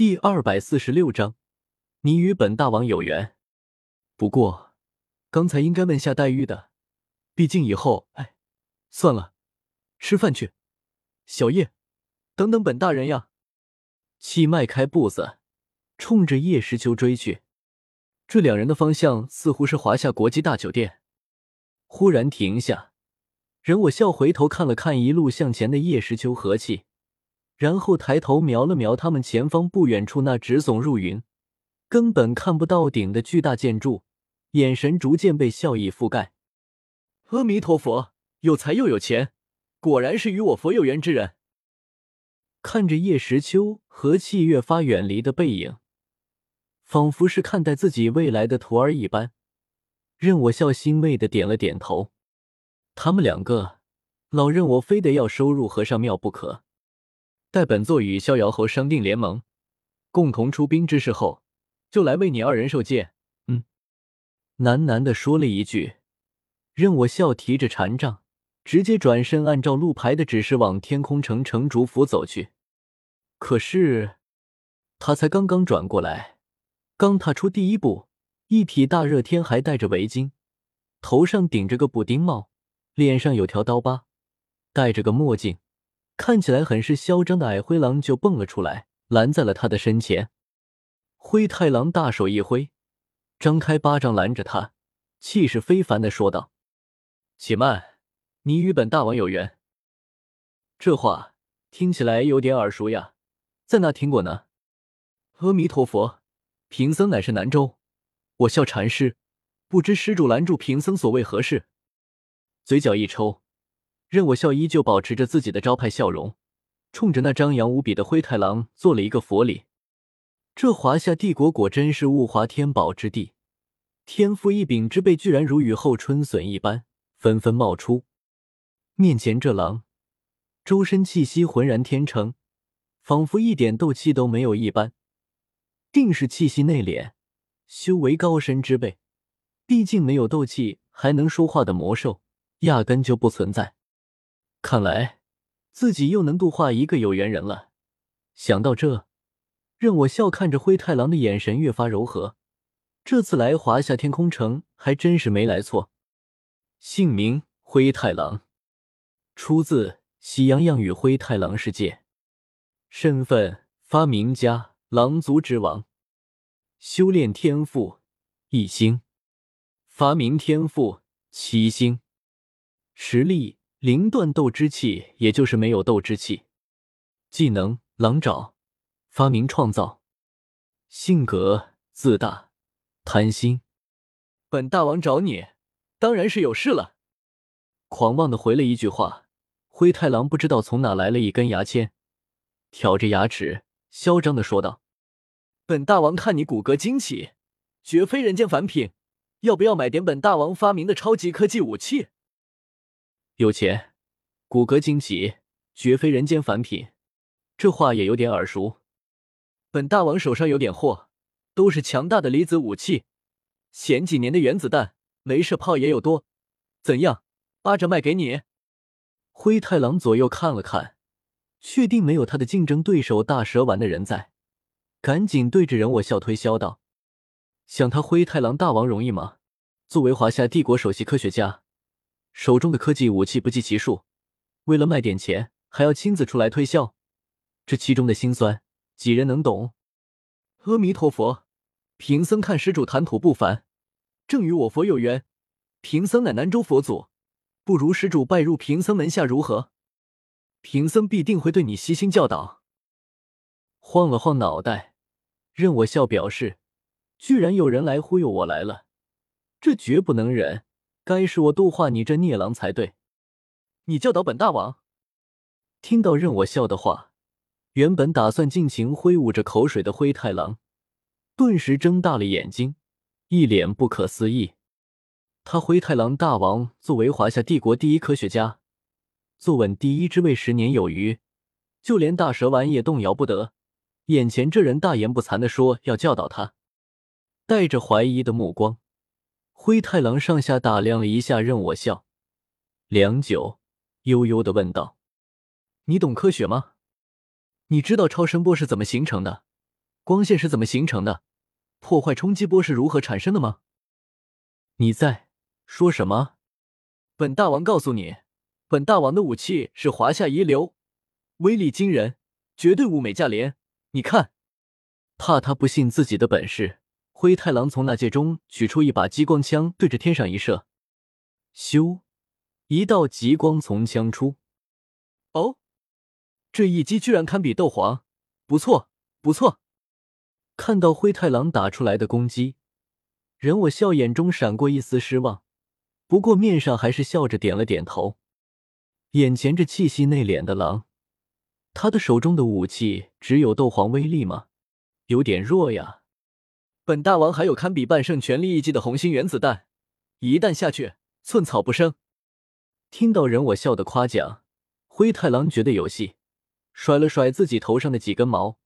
第二百四十六章，你与本大王有缘。不过，刚才应该问下黛玉的，毕竟以后……哎，算了，吃饭去。小叶，等等本大人呀！气迈开步子，冲着叶时秋追去。这两人的方向似乎是华夏国际大酒店。忽然停下，任我笑回头看了看一路向前的叶时秋和气。然后抬头瞄了瞄他们前方不远处那直耸入云、根本看不到顶的巨大建筑，眼神逐渐被笑意覆盖。阿弥陀佛，有才又有钱，果然是与我佛有缘之人。看着叶时秋和气越发远离的背影，仿佛是看待自己未来的徒儿一般，任我笑欣慰的点了点头。他们两个，老任我非得要收入和尚庙不可。待本座与逍遥侯商定联盟，共同出兵之事后，就来为你二人受戒。嗯，喃喃的说了一句，任我笑提着禅杖，直接转身按照路牌的指示往天空城城主府走去。可是他才刚刚转过来，刚踏出第一步，一匹大热天还戴着围巾，头上顶着个补丁帽，脸上有条刀疤，戴着个墨镜。看起来很是嚣张的矮灰狼就蹦了出来，拦在了他的身前。灰太狼大手一挥，张开巴掌拦着他，气势非凡的说道：“且慢，你与本大王有缘。”这话听起来有点耳熟呀，在哪听过呢？阿弥陀佛，贫僧乃是南州，我笑禅师，不知施主拦住贫僧所为何事？嘴角一抽。任我笑依旧保持着自己的招牌笑容，冲着那张扬无比的灰太狼做了一个佛礼。这华夏帝国果真是物华天宝之地，天赋异禀之辈居然如雨后春笋一般纷纷冒出。面前这狼，周身气息浑然天成，仿佛一点斗气都没有一般，定是气息内敛、修为高深之辈。毕竟没有斗气还能说话的魔兽，压根就不存在。看来自己又能度化一个有缘人了。想到这，任我笑看着灰太狼的眼神越发柔和。这次来华夏天空城还真是没来错。姓名：灰太狼，出自《喜羊羊与灰太狼世界》。身份：发明家，狼族之王。修炼天赋：一星。发明天赋：七星。实力。灵断斗之气，也就是没有斗之气。技能：狼爪。发明创造。性格：自大、贪心。本大王找你，当然是有事了。狂妄的回了一句话。灰太狼不知道从哪来了一根牙签，挑着牙齿，嚣张的说道：“本大王看你骨骼惊奇，绝非人间凡品，要不要买点本大王发明的超级科技武器？”有钱，骨骼惊奇，绝非人间凡品。这话也有点耳熟。本大王手上有点货，都是强大的离子武器。前几年的原子弹、镭射炮也有多。怎样，八折卖给你？灰太狼左右看了看，确定没有他的竞争对手大蛇丸的人在，赶紧对着人我笑推销道：“想他灰太狼大王容易吗？作为华夏帝国首席科学家。”手中的科技武器不计其数，为了卖点钱，还要亲自出来推销，这其中的辛酸，几人能懂？阿弥陀佛，贫僧看施主谈吐不凡，正与我佛有缘。贫僧乃南州佛祖，不如施主拜入贫僧门下如何？贫僧必定会对你悉心教导。晃了晃脑袋，任我笑表示，居然有人来忽悠我来了，这绝不能忍。该是我度化你这孽狼才对，你教导本大王。听到任我笑的话，原本打算尽情挥舞着口水的灰太狼，顿时睁大了眼睛，一脸不可思议。他灰太狼大王作为华夏帝国第一科学家，坐稳第一之位十年有余，就连大蛇丸也动摇不得。眼前这人大言不惭的说要教导他，带着怀疑的目光。灰太狼上下打量了一下，任我笑，良久，悠悠的问道：“你懂科学吗？你知道超声波是怎么形成的？光线是怎么形成的？破坏冲击波是如何产生的吗？你在说什么？本大王告诉你，本大王的武器是华夏一流，威力惊人，绝对物美价廉。你看，怕他不信自己的本事，灰太狼从那戒中取出一把激光枪，对着天上一射，咻，一道极光从枪出。哦，这一击居然堪比斗皇，不错，不错。看到灰太狼打出来的攻击，任我笑眼中闪过一丝失望，不过面上还是笑着点了点头。眼前这气息内敛的狼。他的手中的武器只有斗皇威力吗？有点弱呀。本大王还有堪比半圣全力一击的红心原子弹，一弹下去寸草不生。听到人我笑的夸奖，灰太狼觉得有戏，甩了甩自己头上的几根毛，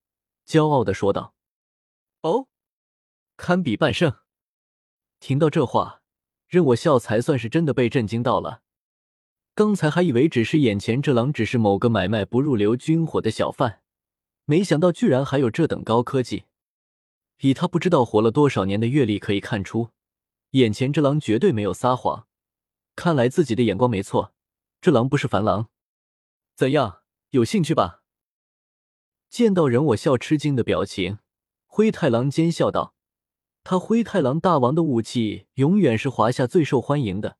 骄傲的说道：“哦，堪比半圣。”听到这话，任我笑才算是真的被震惊到了。刚才还以为只是眼前这狼只是某个买卖不入流军火的小贩，没想到居然还有这等高科技。以他不知道活了多少年的阅历可以看出，眼前这狼绝对没有撒谎。看来自己的眼光没错，这狼不是凡狼。怎样，有兴趣吧？见到人我笑吃惊的表情，灰太狼奸笑道：“他灰太狼大王的武器永远是华夏最受欢迎的。”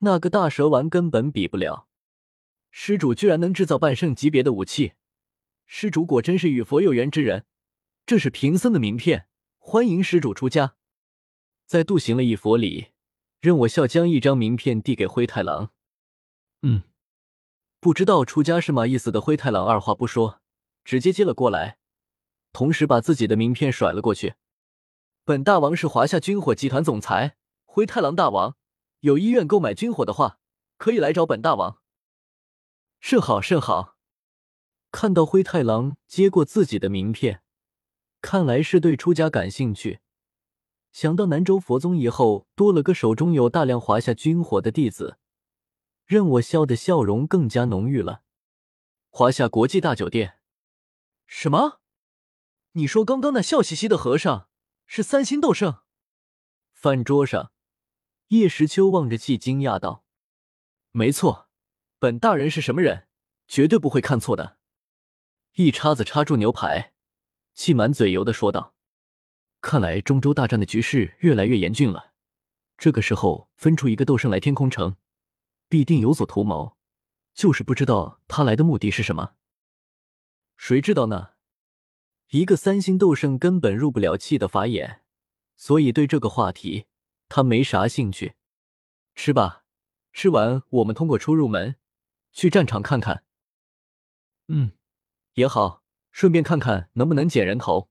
那个大蛇丸根本比不了，施主居然能制造半圣级别的武器，施主果真是与佛有缘之人。这是贫僧的名片，欢迎施主出家。在度行了一佛礼，任我笑将一张名片递给灰太狼。嗯，不知道出家是嘛意思的灰太狼二话不说，直接接了过来，同时把自己的名片甩了过去。本大王是华夏军火集团总裁，灰太狼大王。有意愿购买军火的话，可以来找本大王。甚好甚好。看到灰太狼接过自己的名片，看来是对出家感兴趣。想到南州佛宗以后多了个手中有大量华夏军火的弟子，任我笑的笑容更加浓郁了。华夏国际大酒店？什么？你说刚刚那笑嘻嘻的和尚是三星斗圣？饭桌上。叶时秋望着气，惊讶道：“没错，本大人是什么人，绝对不会看错的。”一叉子插住牛排，气满嘴油的说道：“看来中州大战的局势越来越严峻了。这个时候分出一个斗圣来天空城，必定有所图谋，就是不知道他来的目的是什么。谁知道呢？一个三星斗圣根本入不了气的法眼，所以对这个话题。”他没啥兴趣，吃吧，吃完我们通过出入门去战场看看。嗯，也好，顺便看看能不能捡人头。